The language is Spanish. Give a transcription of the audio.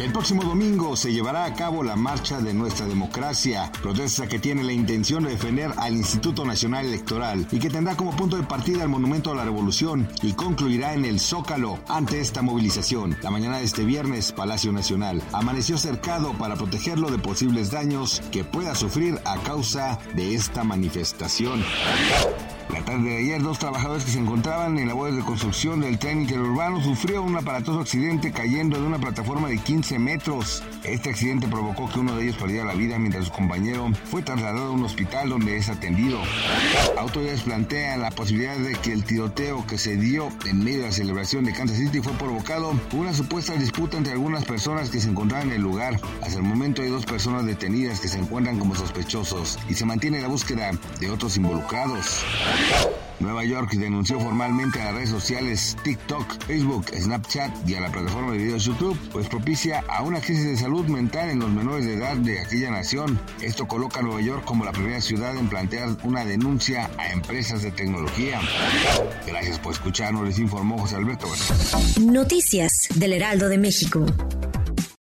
El próximo domingo se llevará a cabo la Marcha de Nuestra Democracia, protesta que tiene la intención de defender al Instituto Nacional Electoral y que tendrá como punto de partida el Monumento a la Revolución y concluirá en el Zócalo ante esta movilización. La mañana de este viernes, Palacio Nacional amaneció cercado para protegerlo de posibles daños que pueda sufrir a causa de esta manifestación. La tarde de ayer, dos trabajadores que se encontraban en labores de construcción del tren interurbano sufrieron un aparatoso accidente cayendo de una plataforma de 15 metros. Este accidente provocó que uno de ellos perdiera la vida mientras su compañero fue trasladado a un hospital donde es atendido. Autoridades plantean la posibilidad de que el tiroteo que se dio en medio de la celebración de Kansas City fue provocado por una supuesta disputa entre algunas personas que se encontraban en el lugar. Hasta el momento hay dos personas detenidas que se encuentran como sospechosos y se mantiene la búsqueda de otros involucrados. Nueva York denunció formalmente a las redes sociales TikTok, Facebook, Snapchat y a la plataforma de videos YouTube, pues propicia a una crisis de salud mental en los menores de edad de aquella nación. Esto coloca a Nueva York como la primera ciudad en plantear una denuncia a empresas de tecnología. Gracias por escucharnos, les informó José Alberto. Noticias del Heraldo de México.